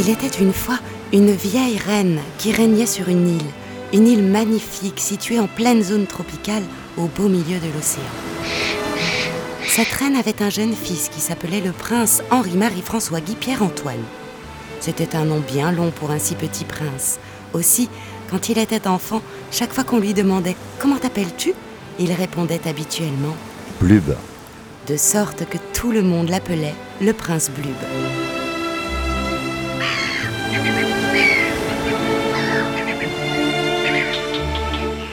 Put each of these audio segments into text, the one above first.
Il était une fois une vieille reine qui régnait sur une île, une île magnifique située en pleine zone tropicale au beau milieu de l'océan. Cette reine avait un jeune fils qui s'appelait le prince Henri-Marie-François Guy Pierre-Antoine. C'était un nom bien long pour un si petit prince. Aussi, quand il était enfant, chaque fois qu'on lui demandait Comment t'appelles-tu? il répondait habituellement Blub. De sorte que tout le monde l'appelait le prince Blub.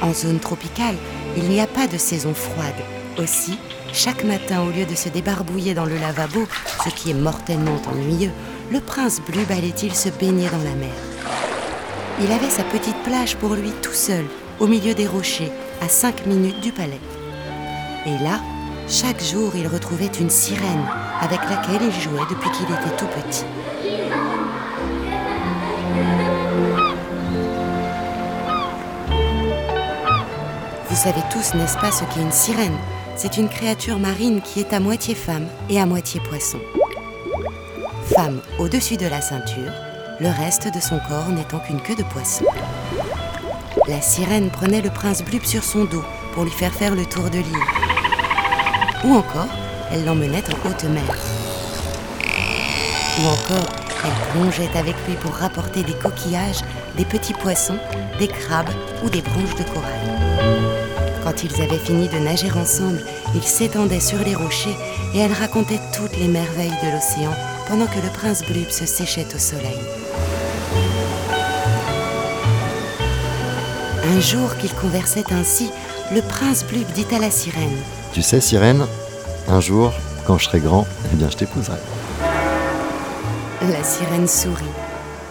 En zone tropicale, il n'y a pas de saison froide. Aussi, chaque matin, au lieu de se débarbouiller dans le lavabo, ce qui est mortellement ennuyeux, le prince Blub allait-il se baigner dans la mer? Il avait sa petite plage pour lui tout seul, au milieu des rochers, à cinq minutes du palais. Et là, chaque jour, il retrouvait une sirène avec laquelle il jouait depuis qu'il était tout petit. Vous savez tous, n'est-ce pas, ce qu'est une sirène? C'est une créature marine qui est à moitié femme et à moitié poisson. Femme au-dessus de la ceinture, le reste de son corps n'étant qu'une queue de poisson. La sirène prenait le prince Blub sur son dos pour lui faire faire le tour de l'île. Ou encore, elle l'emmenait en haute mer. Ou encore, elle plongeait avec lui pour rapporter des coquillages, des petits poissons, des crabes ou des branches de corail. Quand ils avaient fini de nager ensemble, ils s'étendaient sur les rochers et elle racontait toutes les merveilles de l'océan pendant que le prince Blub se séchait au soleil. Un jour qu'ils conversaient ainsi, le prince Blub dit à la sirène Tu sais, sirène, un jour, quand je serai grand, eh bien, je t'épouserai. La sirène sourit.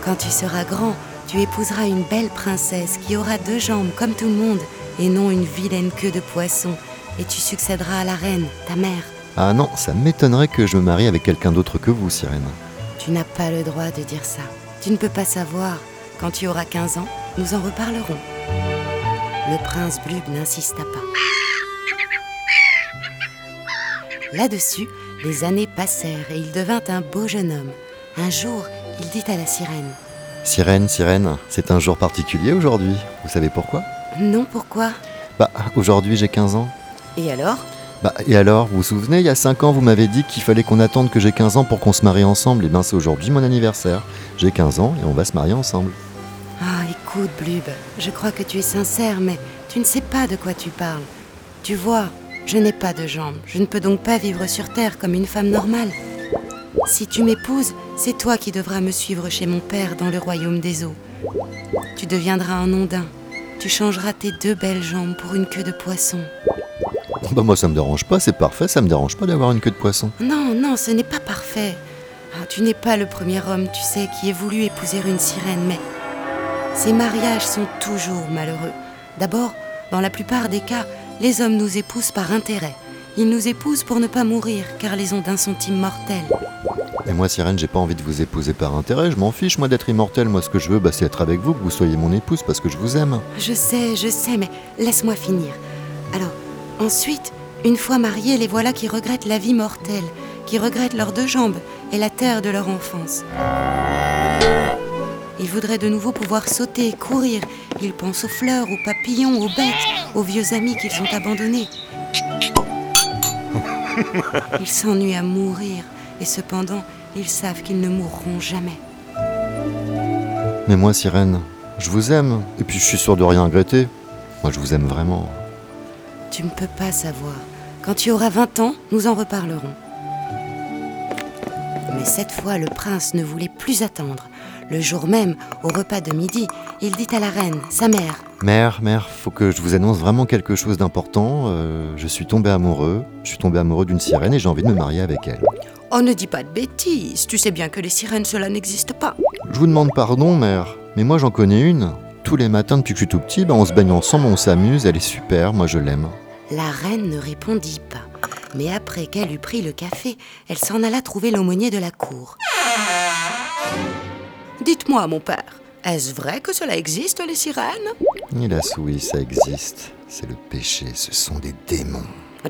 Quand tu seras grand, tu épouseras une belle princesse qui aura deux jambes comme tout le monde et non une vilaine queue de poisson. Et tu succéderas à la reine, ta mère. Ah non, ça m'étonnerait que je me marie avec quelqu'un d'autre que vous, sirène. Tu n'as pas le droit de dire ça. Tu ne peux pas savoir. Quand tu auras 15 ans, nous en reparlerons. Le prince Blub n'insista pas. Là-dessus, les années passèrent et il devint un beau jeune homme. Un jour, il dit à la sirène Sirène, sirène, c'est un jour particulier aujourd'hui. Vous savez pourquoi? Non, pourquoi? Bah, aujourd'hui j'ai 15 ans. Et alors? Bah, et alors, vous vous souvenez, il y a 5 ans, vous m'avez dit qu'il fallait qu'on attende que j'ai 15 ans pour qu'on se marie ensemble. Et bien, c'est aujourd'hui mon anniversaire. J'ai 15 ans et on va se marier ensemble. Ah, écoute, Blub, je crois que tu es sincère, mais tu ne sais pas de quoi tu parles. Tu vois, je n'ai pas de jambes. Je ne peux donc pas vivre sur Terre comme une femme normale. Si tu m'épouses, c'est toi qui devras me suivre chez mon père dans le royaume des eaux. Tu deviendras un ondin. Tu changeras tes deux belles jambes pour une queue de poisson. Bah, moi, ça me dérange pas, c'est parfait, ça me dérange pas d'avoir une queue de poisson. Non, non, ce n'est pas parfait. Ah, tu n'es pas le premier homme, tu sais, qui ait voulu épouser une sirène, mais ces mariages sont toujours malheureux. D'abord, dans la plupart des cas, les hommes nous épousent par intérêt. Ils nous épousent pour ne pas mourir, car les ondins sont immortels. Et moi, sirène, j'ai pas envie de vous épouser par intérêt, je m'en fiche, moi, d'être immortel. Moi, ce que je veux, bah, c'est être avec vous, que vous soyez mon épouse, parce que je vous aime. Je sais, je sais, mais laisse-moi finir. Alors, ensuite, une fois mariés, les voilà qui regrettent la vie mortelle, qui regrettent leurs deux jambes et la terre de leur enfance. Ils voudraient de nouveau pouvoir sauter, courir. Ils pensent aux fleurs, aux papillons, aux bêtes, aux vieux amis qu'ils ont abandonnés. Ils s'ennuient à mourir, et cependant, ils savent qu'ils ne mourront jamais. Mais moi, sirène, je vous aime, et puis je suis sûr de rien regretter. Moi, je vous aime vraiment. Tu ne peux pas savoir. Quand tu auras 20 ans, nous en reparlerons. Mais cette fois, le prince ne voulait plus attendre. Le jour même, au repas de midi, il dit à la reine, sa mère, Mère, mère, faut que je vous annonce vraiment quelque chose d'important. Euh, je suis tombé amoureux. Je suis tombé amoureux d'une sirène et j'ai envie de me marier avec elle. Oh, ne dis pas de bêtises, tu sais bien que les sirènes, cela n'existe pas. Je vous demande pardon, mère, mais moi j'en connais une. Tous les matins depuis que je suis tout petit, bah, on se baigne ensemble, on s'amuse, elle est super, moi je l'aime. La reine ne répondit pas. Mais après qu'elle eut pris le café, elle s'en alla trouver l'aumônier de la cour. Dites-moi, mon père, est-ce vrai que cela existe, les sirènes? Hélas oui, ça existe. C'est le péché, ce sont des démons.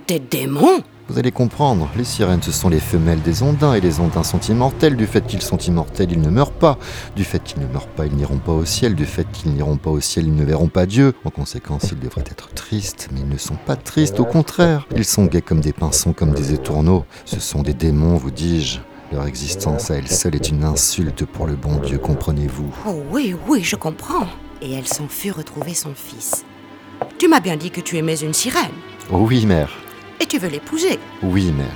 Des démons? Vous allez comprendre, les sirènes ce sont les femelles des ondins et les ondins sont immortels. Du fait qu'ils sont immortels, ils ne meurent pas. Du fait qu'ils ne meurent pas, ils n'iront pas au ciel. Du fait qu'ils n'iront pas au ciel, ils ne verront pas Dieu. En conséquence, ils devraient être tristes, mais ils ne sont pas tristes, au contraire. Ils sont gais comme des pinsons, comme des étourneaux. Ce sont des démons, vous dis-je. Leur existence à elle seule est une insulte pour le bon Dieu, comprenez-vous Oh oui, oui, je comprends. Et elle s'en fut retrouver son fils. Tu m'as bien dit que tu aimais une sirène. Oh oui, mère. Et tu veux l'épouser. Oui, mère.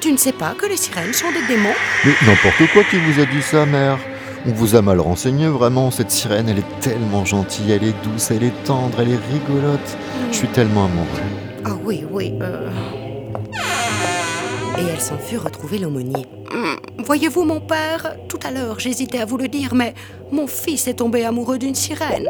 Tu ne sais pas que les sirènes sont des démons Mais n'importe quoi qui vous a dit ça, mère. On vous a mal renseigné, vraiment. Cette sirène, elle est tellement gentille, elle est douce, elle est tendre, elle est rigolote. Je suis tellement amoureux. Ah oui, oui. euh. Et elle s'en fut retrouver l'aumônier. Hum, Voyez-vous, mon père, tout à l'heure, j'hésitais à vous le dire, mais mon fils est tombé amoureux d'une sirène.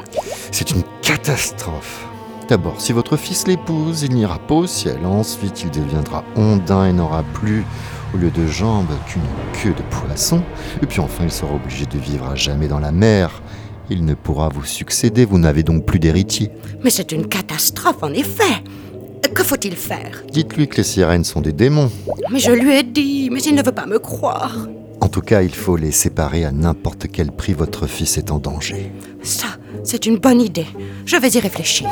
C'est une catastrophe. D'abord, si votre fils l'épouse, il n'ira pas au ciel. Ensuite, il deviendra ondin et n'aura plus, au lieu de jambes, qu'une queue de poisson. Et puis enfin, il sera obligé de vivre à jamais dans la mer. Il ne pourra vous succéder, vous n'avez donc plus d'héritier. Mais c'est une catastrophe, en effet. Que faut-il faire? Dites-lui que les sirènes sont des démons. Mais je lui ai dit, mais il ne veut pas me croire. En tout cas, il faut les séparer à n'importe quel prix, votre fils est en danger. Ça, c'est une bonne idée. Je vais y réfléchir.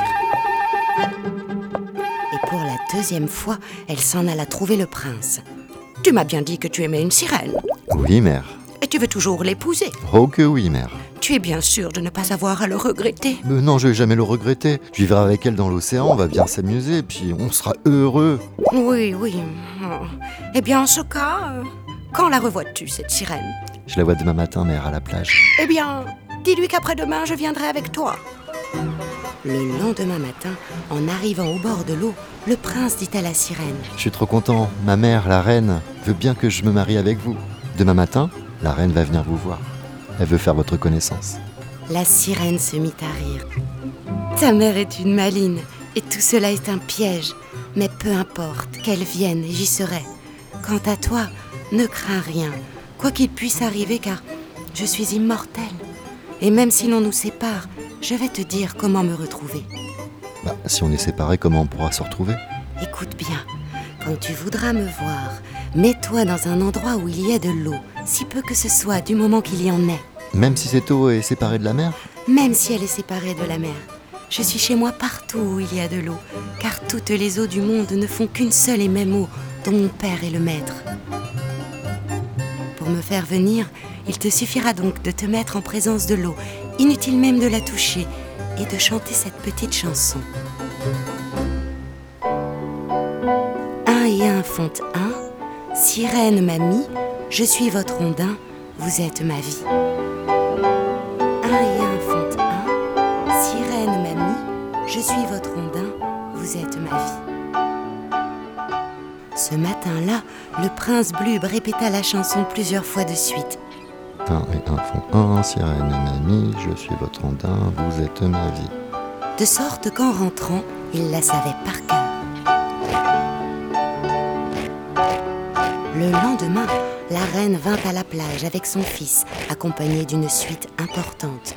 Deuxième fois, elle s'en alla trouver le prince. Tu m'as bien dit que tu aimais une sirène. Oui, mère. Et tu veux toujours l'épouser. Oh que oui, mère. Tu es bien sûr de ne pas avoir à le regretter. Mais non, je vais jamais le regretter. Je vivrai avec elle dans l'océan, on va bien s'amuser, puis on sera heureux. Oui, oui. Oh. Eh bien, en ce cas, euh, quand la revois-tu, cette sirène? Je la vois demain matin, mère, à la plage. Eh bien, dis-lui qu'après-demain, je viendrai avec toi. Le lendemain matin, en arrivant au bord de l'eau, le prince dit à la sirène Je suis trop content. Ma mère, la reine, veut bien que je me marie avec vous. Demain matin, la reine va venir vous voir. Elle veut faire votre connaissance. La sirène se mit à rire. Ta mère est une maline, et tout cela est un piège. Mais peu importe, qu'elle vienne, j'y serai. Quant à toi, ne crains rien, quoi qu'il puisse arriver, car je suis immortelle. Et même si l'on nous sépare, je vais te dire comment me retrouver. Bah, si on est séparés, comment on pourra se retrouver? Écoute bien, quand tu voudras me voir, mets-toi dans un endroit où il y ait de l'eau, si peu que ce soit du moment qu'il y en ait, Même si cette eau est séparée de la mer? Même si elle est séparée de la mer. Je suis chez moi partout où il y a de l'eau, car toutes les eaux du monde ne font qu'une seule et même eau, dont mon père est le maître. Pour me faire venir, il te suffira donc de te mettre en présence de l'eau, inutile même de la toucher, et de chanter cette petite chanson. Un et un font un, sirène mamie, je suis votre ondin, vous êtes ma vie. Un et un font un, sirène mamie, je suis votre ondin, vous êtes ma vie. Ce matin-là, le prince Blub répéta la chanson plusieurs fois de suite. Un et un font un, sirène mamie, je suis votre ondin, vous êtes ma vie. de sorte qu'en rentrant, il la savait par cœur. Le lendemain, la reine vint à la plage avec son fils, accompagnée d'une suite importante.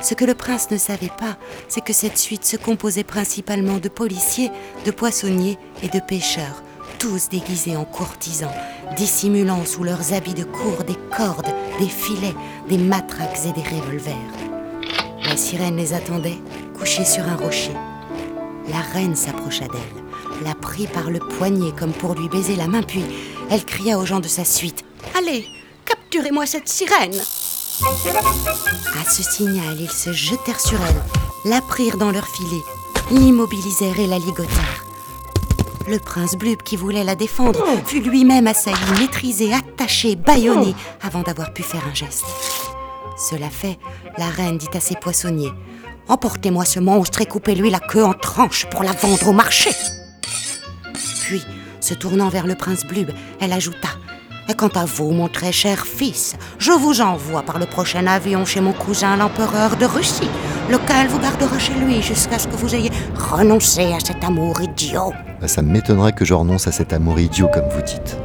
Ce que le prince ne savait pas, c'est que cette suite se composait principalement de policiers, de poissonniers et de pêcheurs, tous déguisés en courtisans, dissimulant sous leurs habits de cour des cordes, des filets, des matraques et des revolvers. La sirène les attendait, couchée sur un rocher. La reine s'approcha d'elle, la prit par le poignet comme pour lui baiser la main, puis elle cria aux gens de sa suite Allez, capturez-moi cette sirène À ce signal, ils se jetèrent sur elle, la prirent dans leur filet, l'immobilisèrent et la ligotèrent. Le prince Blub, qui voulait la défendre, fut lui-même assailli, maîtrisé, attaché, bâillonné, avant d'avoir pu faire un geste. Cela fait, la reine dit à ses poissonniers Emportez-moi ce monstre et coupez-lui la queue en tranches pour la vendre au marché. Puis, se tournant vers le prince Blub, elle ajouta Et quant à vous, mon très cher fils, je vous envoie par le prochain avion chez mon cousin l'empereur de Russie, lequel vous gardera chez lui jusqu'à ce que vous ayez renoncé à cet amour idiot. Bah, ça m'étonnerait que je renonce à cet amour idiot, comme vous dites.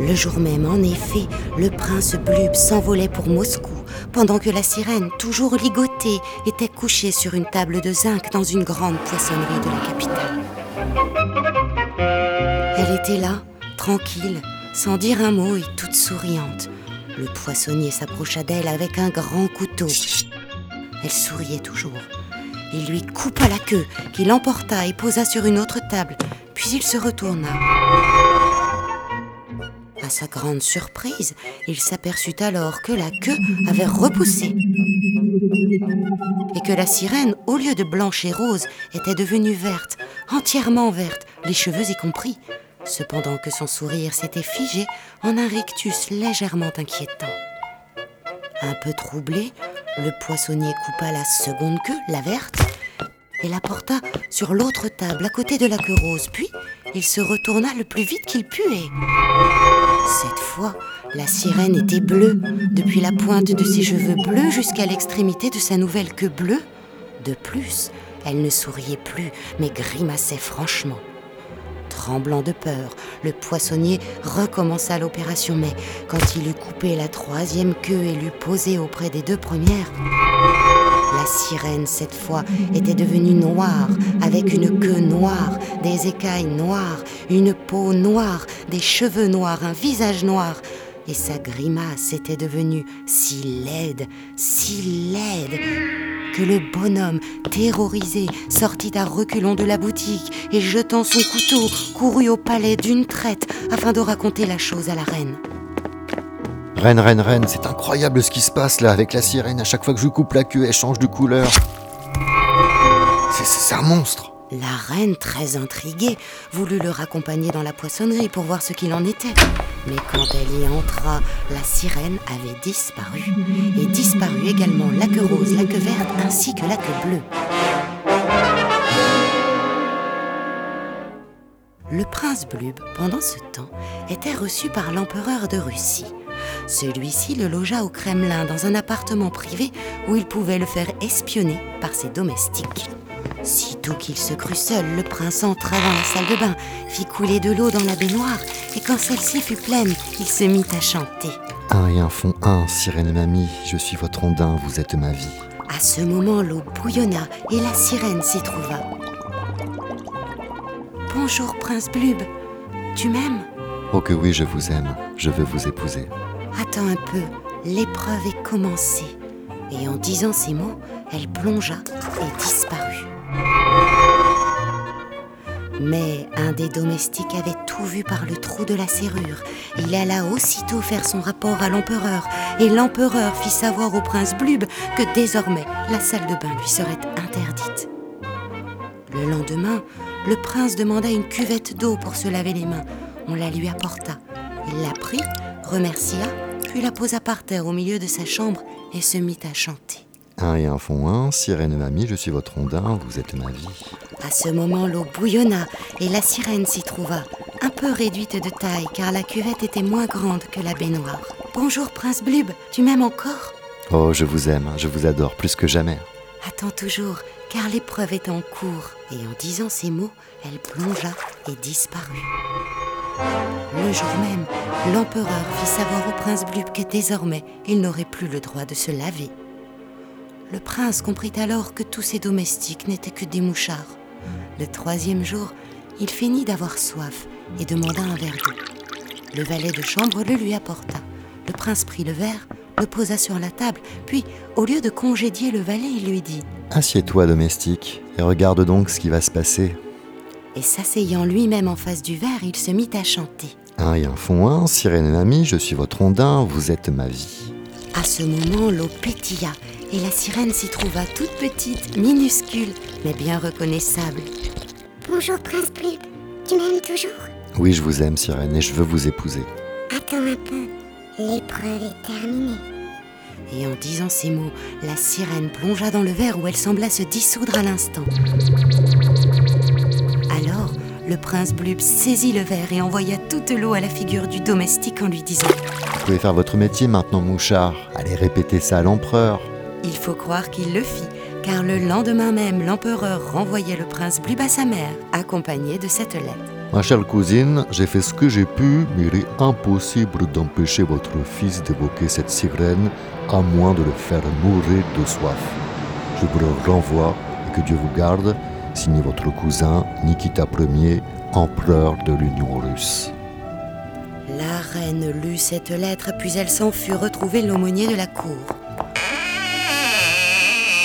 Le jour même, en effet, le prince Blub s'envolait pour Moscou, pendant que la sirène, toujours ligotée, était couchée sur une table de zinc dans une grande poissonnerie de la capitale. Elle Elle était là, tranquille, sans dire un mot et toute souriante. Le poissonnier s'approcha d'elle avec un grand couteau. Elle souriait toujours. Il lui coupa la queue, qu'il emporta et posa sur une autre table, puis il se retourna. À sa grande surprise, il s'aperçut alors que la queue avait repoussé et que la sirène, au lieu de blanche et rose, était devenue verte, entièrement verte, les cheveux y compris, cependant que son sourire s'était figé en un rictus légèrement inquiétant. Un peu troublé, le poissonnier coupa la seconde queue, la verte, et la porta sur l'autre table à côté de la queue rose, puis il se retourna le plus vite qu'il put et... Cette fois, la sirène était bleue, depuis la pointe de ses cheveux bleus jusqu'à l'extrémité de sa nouvelle queue bleue. De plus, elle ne souriait plus, mais grimaçait franchement. Tremblant de peur, le poissonnier recommença l'opération, mais quand il eut coupé la troisième queue et l'eut posée auprès des deux premières, la sirène, cette fois, était devenue noire, avec une queue noire, des écailles noires, une peau noire, des cheveux noirs, un visage noir. Et sa grimace était devenue si laide, si laide, que le bonhomme, terrorisé, sortit à reculons de la boutique et jetant son couteau, courut au palais d'une traite afin de raconter la chose à la reine. Reine, reine, reine, c'est incroyable ce qui se passe là avec la sirène. À chaque fois que je coupe la queue, elle change de couleur. C'est un monstre. La reine, très intriguée, voulut le raccompagner dans la poissonnerie pour voir ce qu'il en était. Mais quand elle y entra, la sirène avait disparu. Et disparu également la queue rose, la queue verte ainsi que la queue bleue. Le prince Blub, pendant ce temps, était reçu par l'empereur de Russie. Celui-ci le logea au Kremlin dans un appartement privé où il pouvait le faire espionner par ses domestiques. Sitôt qu'il se crut seul, le prince entra dans la salle de bain, fit couler de l'eau dans la baignoire, et quand celle-ci fut pleine, il se mit à chanter. Un et un fond un, sirène mamie, je suis votre ondin, vous êtes ma vie. À ce moment, l'eau bouillonna et la sirène s'y trouva. Bonjour, prince Blub. Tu m'aimes? Oh que oui, je vous aime, je veux vous épouser. Attends un peu, l'épreuve est commencée. Et en disant ces mots, elle plongea et disparut. Mais un des domestiques avait tout vu par le trou de la serrure. Il alla aussitôt faire son rapport à l'empereur, et l'empereur fit savoir au prince Blub que désormais la salle de bain lui serait interdite. Le lendemain, le prince demanda une cuvette d'eau pour se laver les mains. On la lui apporta. Il la prit, remercia, puis la posa par terre au milieu de sa chambre et se mit à chanter. Un et un fond un, sirène mamie, je suis votre ondin, vous êtes ma vie. À ce moment, l'eau bouillonna et la sirène s'y trouva, un peu réduite de taille car la cuvette était moins grande que la baignoire. Bonjour, prince Blub, tu m'aimes encore? Oh, je vous aime, je vous adore plus que jamais. Attends toujours, car l'épreuve est en cours. Et en disant ces mots, elle plongea et disparut. Le jour même, l'empereur fit savoir au prince Blub que désormais, il n'aurait plus le droit de se laver. Le prince comprit alors que tous ses domestiques n'étaient que des mouchards. Le troisième jour, il finit d'avoir soif et demanda un verre d'eau. Le valet de chambre le lui apporta. Le prince prit le verre, le posa sur la table, puis, au lieu de congédier le valet, il lui dit Assieds-toi, domestique, et regarde donc ce qui va se passer. Et s'asseyant lui-même en face du verre, il se mit à chanter. Un et un fond un, sirène mamie, je suis votre ondin, vous êtes ma vie. À ce moment, l'eau pétilla et la sirène s'y trouva toute petite, minuscule, mais bien reconnaissable. Bonjour, Prince Blub. Tu m'aimes toujours? Oui, je vous aime, sirène, et je veux vous épouser. Attends un peu. L'épreuve est terminée. Et en disant ces mots, la sirène plongea dans le verre où elle sembla se dissoudre à l'instant. Alors, le prince Blub saisit le verre et envoya toute l'eau à la figure du domestique en lui disant Vous pouvez faire votre métier maintenant, mouchard. Allez répéter ça à l'empereur. Il faut croire qu'il le fit, car le lendemain même, l'empereur renvoyait le prince Blub à sa mère, accompagné de cette lettre. Ma chère cousine, j'ai fait ce que j'ai pu, mais il est impossible d'empêcher votre fils d'évoquer cette sirène, à moins de le faire mourir de soif. Je vous le renvoie et que Dieu vous garde, signé votre cousin Nikita Ier, empereur de l'Union russe. La reine lut cette lettre, puis elle s'en fut retrouver l'aumônier de la cour.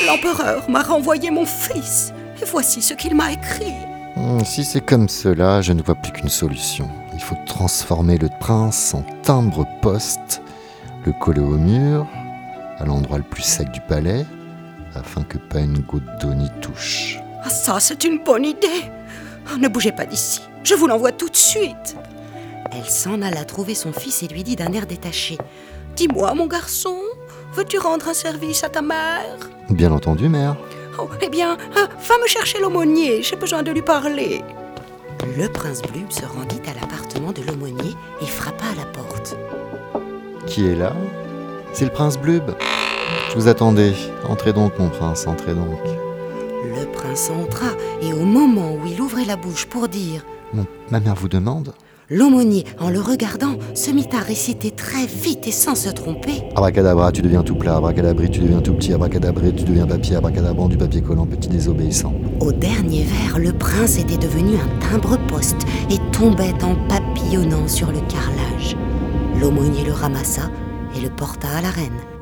L'empereur m'a renvoyé mon fils, et voici ce qu'il m'a écrit. Hmm, Si c'est comme cela, je ne vois plus qu'une solution. Il faut transformer le prince en timbre-poste, le coller au mur, à l'endroit le plus sec du palais, afin que pas une goutte d'eau n'y touche. Ah ça, c'est une bonne idée. Oh, ne bougez pas d'ici, je vous l'envoie tout de suite. Elle s'en alla trouver son fils et lui dit d'un air détaché. Dis-moi, mon garçon, veux-tu rendre un service à ta mère? Bien entendu, mère. Oh, eh bien, ah, va me chercher l'aumônier, j'ai besoin de lui parler. Le prince Blum se rendit à l'appartement de l'aumônier et frappa à la porte. Qui est là? C'est le prince Blub. Je vous attendais. Entrez donc, mon prince, entrez donc. Le prince entra et au moment où il ouvrait la bouche pour dire Mon- ma mère vous demande L'aumônier, en le regardant, se mit à réciter très vite et sans se tromper. Abracadabra, tu deviens tout plat. Abracadabri, tu deviens tout petit. Abracadabré, tu deviens papier. Abracadabran, du papier collant, petit désobéissant. Au dernier vers, le prince était devenu un timbre-poste et tombait en papillonnant sur le carrelage. L'aumônier le ramassa et le porta à la reine.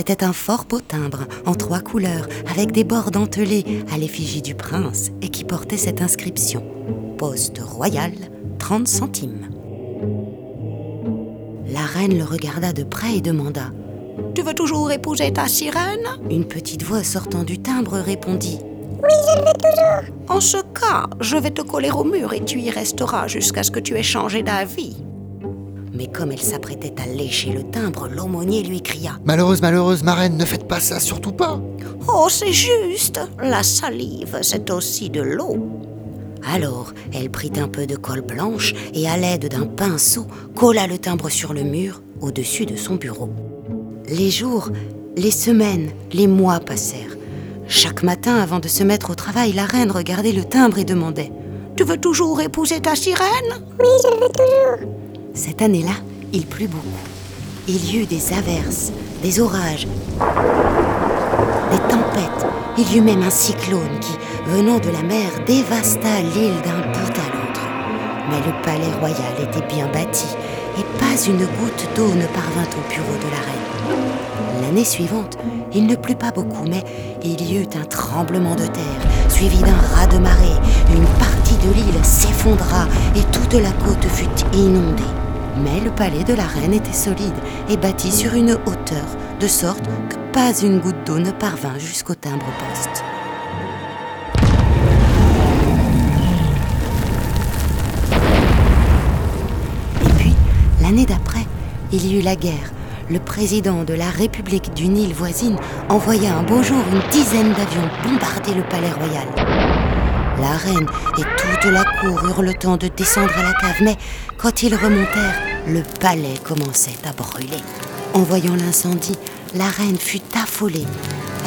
C'était un fort beau timbre en trois couleurs, avec des bords dentelés à l'effigie du prince et qui portait cette inscription Poste royal, 30 centimes. La reine le regarda de près et demanda Tu veux toujours épouser ta sirène? Une petite voix sortant du timbre répondit Oui, je le veux toujours. En ce cas, je vais te coller au mur et tu y resteras jusqu'à ce que tu aies changé d'avis. Mais comme elle s'apprêtait à lécher le timbre, l'aumônier lui cria Malheureuse, malheureuse, ma reine, ne faites pas ça, surtout pas Oh, c'est juste La salive, c'est aussi de l'eau. Alors, elle prit un peu de colle blanche et à l'aide d'un pinceau, colla le timbre sur le mur au-dessus de son bureau. Les jours, les semaines, les mois passèrent. Chaque matin, avant de se mettre au travail, la reine regardait le timbre et demandait Tu veux toujours épouser ta sirène? Oui, je le veux toujours. Cette année-là, il plut beaucoup. Il y eut des averses, des orages, des tempêtes. Il y eut même un cyclone qui, venant de la mer, dévasta l'île d'un bout à l'autre. Mais le palais royal était bien bâti et pas une goutte d'eau ne parvint au bureau de la reine. L'année suivante, il ne plut pas beaucoup, mais il y eut un tremblement de terre, suivi d'un raz-de-marée. Une partie de l'île s'effondra et toute la côte fut inondée. Mais le palais de la reine était solide et bâti sur une hauteur, de sorte que pas une goutte d'eau ne parvint jusqu'au timbre-poste. Et puis, l'année d'après, il y eut la guerre. Le président de la République d'une île voisine envoya un beau jour une dizaine d'avions bombarder le palais royal. La reine et toute la cour eurent le temps de descendre à la cave, mais quand ils remontèrent, le palais commençait à brûler. En voyant l'incendie, la reine fut affolée.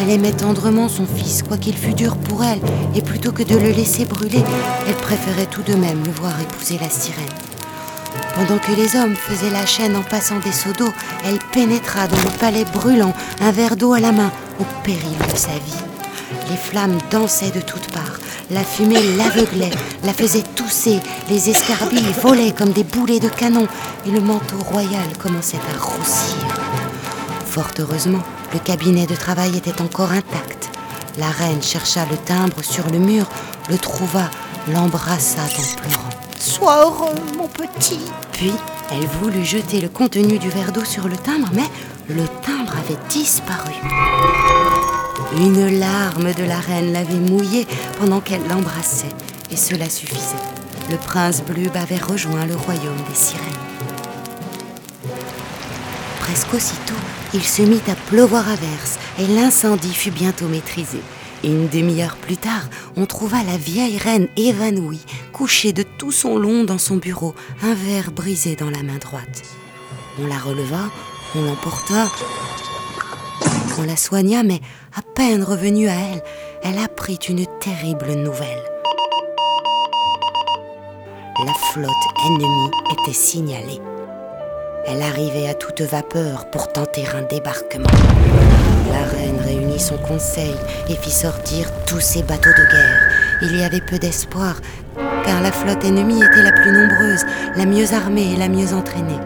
Elle aimait tendrement son fils, quoiqu'il fût dur pour elle, et plutôt que de le laisser brûler, elle préférait tout de même le voir épouser la sirène. Pendant que les hommes faisaient la chaîne en passant des seaux d'eau, elle pénétra dans le palais brûlant, un verre d'eau à la main, au péril de sa vie. Les flammes dansaient de toutes parts, la fumée l'aveuglait, la faisait tousser, les escarbilles volaient comme des boulets de canon, et le manteau royal commençait à roussir. Fort heureusement, le cabinet de travail était encore intact. La reine chercha le timbre sur le mur, le trouva, l'embrassa en pleurant. Sois heureux, mon petit. Puis, elle voulut jeter le contenu du verre d'eau sur le timbre, mais le timbre avait disparu. Une larme de la reine l'avait mouillé pendant qu'elle l'embrassait, et cela suffisait. Le prince Blub avait rejoint le royaume des sirènes. Presque aussitôt, il se mit à pleuvoir à verse et l'incendie fut bientôt maîtrisé. Une demi-heure plus tard, on trouva la vieille reine évanouie, couchée de tout son long dans son bureau, un verre brisé dans la main droite. On la releva, on l'emporta, on la soigna, mais à peine revenue à elle, elle apprit une terrible nouvelle. La flotte ennemie était signalée. Elle arrivait à toute vapeur pour tenter un débarquement. La reine réunit son conseil et fit sortir tous ses bateaux de guerre. Il y avait peu d'espoir, car la flotte ennemie était la plus nombreuse, la mieux armée et la mieux entraînée.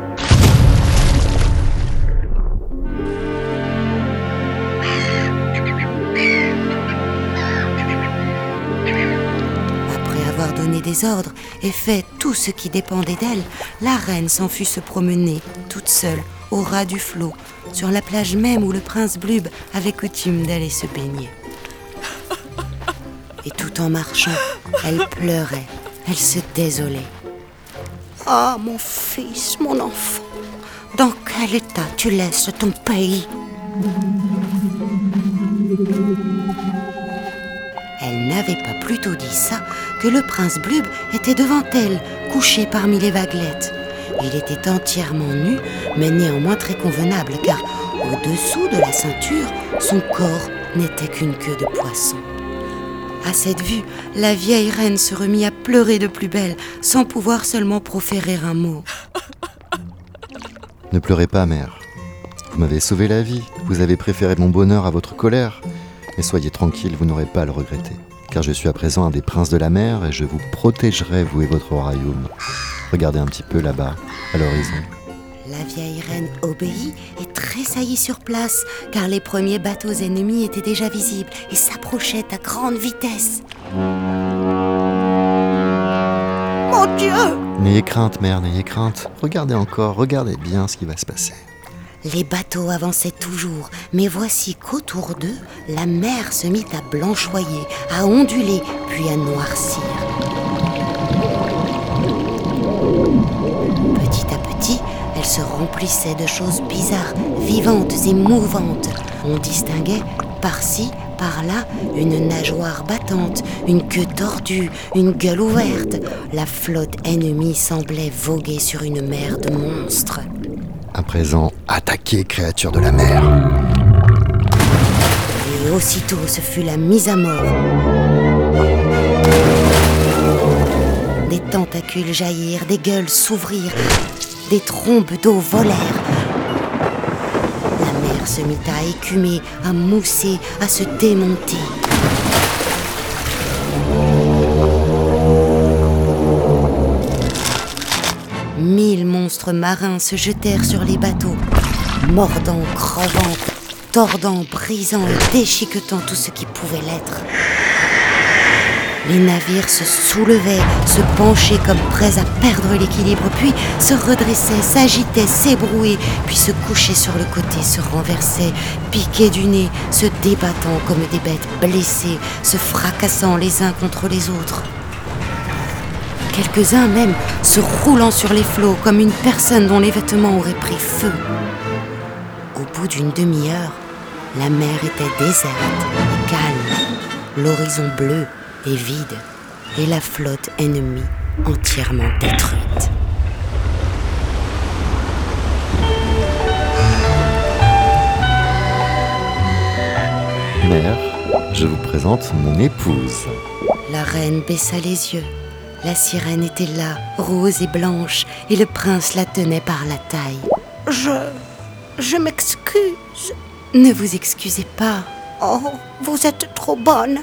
Après avoir donné des ordres et fait tout ce qui dépendait d'elle, la reine s'en fut se promener, toute seule, au ras du flot, sur la plage même où le prince Blub avait coutume d'aller se baigner. Et tout en marchant, elle pleurait, elle se désolait. Ah, mon fils, mon enfant, dans quel état tu laisses ton pays? Elle n'avait pas plutôt dit ça que le prince Blub était devant elle, couché parmi les vaguelettes. Il était entièrement nu, mais néanmoins très convenable, car au-dessous de la ceinture, son corps n'était qu'une queue de poisson. À cette vue, la vieille reine se remit à pleurer de plus belle, sans pouvoir seulement proférer un mot. Ne pleurez pas, mère. Vous m'avez sauvé la vie. Vous avez préféré mon bonheur à votre colère. Mais soyez tranquille, vous n'aurez pas à le regretter. Car je suis à présent un des princes de la mer et je vous protégerai, vous et votre royaume. Regardez un petit peu là-bas, à l'horizon. La vieille reine obéit et tressaillit sur place, car les premiers bateaux ennemis étaient déjà visibles et s'approchaient à grande vitesse. Mon Dieu N'ayez crainte, mère, n'ayez crainte. Regardez encore, regardez bien ce qui va se passer. Les bateaux avançaient toujours, mais voici qu'autour d'eux, la mer se mit à blanchoyer, à onduler, puis à noircir. Se remplissait de choses bizarres, vivantes et mouvantes. On distinguait par-ci, par-là, une nageoire battante, une queue tordue, une gueule ouverte. La flotte ennemie semblait voguer sur une mer de monstres. À présent, attaquez, créatures de la mer. Et aussitôt, ce fut la mise à mort. Des tentacules jaillirent, des gueules s'ouvrirent, des trombes d'eau volèrent. La mer se mit à écumer, à mousser, à se démonter. Mille monstres marins se jetèrent sur les bateaux, mordant, crevant, tordant, brisant et déchiquetant tout ce qui pouvait l'être. Les navires se soulevaient, se penchaient comme prêts à perdre l'équilibre, puis se redressaient, s'agitaient, s'ébrouaient, puis se couchaient sur le côté, se renversaient, piquaient du nez, se débattant comme des bêtes blessées, se fracassant les uns contre les autres. Quelques-uns même se roulant sur les flots comme une personne dont les vêtements auraient pris feu. Au bout d'une demi-heure, la mer était déserte et calme, l'horizon bleu et vide, et la flotte ennemie entièrement détruite. Mère, je vous présente mon épouse. La reine baissa les yeux. La sirène était là, rose et blanche, et le prince la tenait par la taille. Je. Je m'excuse. Ne vous excusez pas. Oh, vous êtes trop bonne.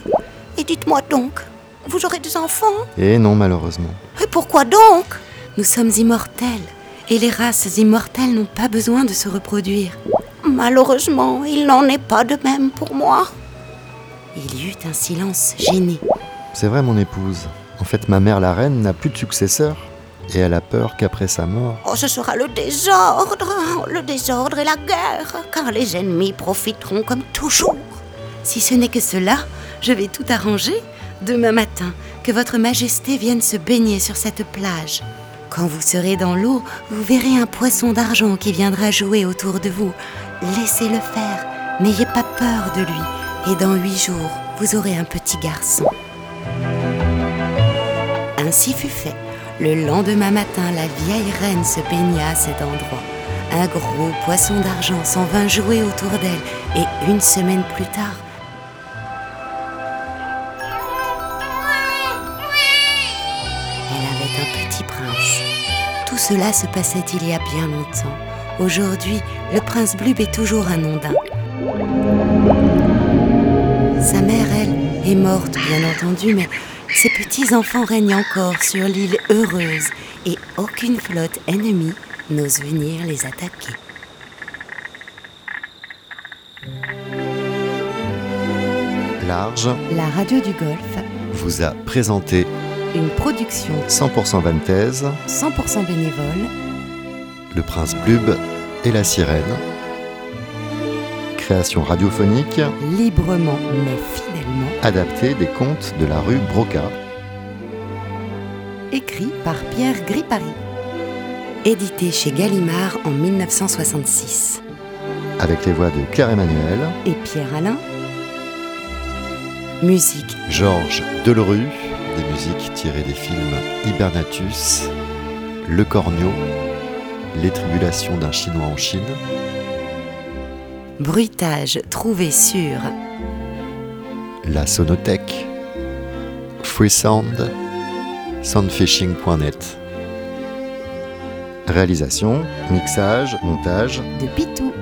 Et dites-moi donc, vous aurez des enfants? Et non, malheureusement. Et pourquoi donc? Nous sommes immortels, et les races immortelles n'ont pas besoin de se reproduire. Malheureusement, il n'en est pas de même pour moi. Il y eut un silence gêné. C'est vrai, mon épouse. En fait, ma mère, la reine, n'a plus de successeur. Et elle a peur qu'après sa mort. Oh, ce sera le désordre, le désordre et la guerre, car les ennemis profiteront comme toujours. Si ce n'est que cela, je vais tout arranger. Demain matin, que votre majesté vienne se baigner sur cette plage. Quand vous serez dans l'eau, vous verrez un poisson d'argent qui viendra jouer autour de vous. Laissez-le faire, n'ayez pas peur de lui, et dans huit jours, vous aurez un petit garçon. Ainsi fut fait. Le lendemain matin, la vieille reine se baigna à cet endroit. Un gros poisson d'argent s'en vint jouer autour d'elle, et une semaine plus tard, un petit prince, Tout cela se passait il y a bien longtemps. Aujourd'hui, le prince Blub est toujours un ondin. Sa mère, elle, est morte, bien entendu, mais ses petits-enfants règnent encore sur l'île heureuse et aucune flotte ennemie n'ose venir les attaquer. Large La radio du Golfe, vous a présenté une production 100% Vantaise, 100% bénévole, Le Prince Blub et la Sirène. Création radiophonique librement mais fidèlement, adaptée des contes de la rue Broca. écrit par Pierre Gripari. Édité chez Gallimard en 1966. avec les voix de Claire Emmanuel, Et Pierre Alain Musique Georges Delerue, des musiques tirées des films Hibernatus, Le Cornio, Les Tribulations d'un Chinois en Chine, Bruitage trouvé sur La Sonothèque, Freesound, soundfishing.net. Réalisation, mixage, montage, de Pitou.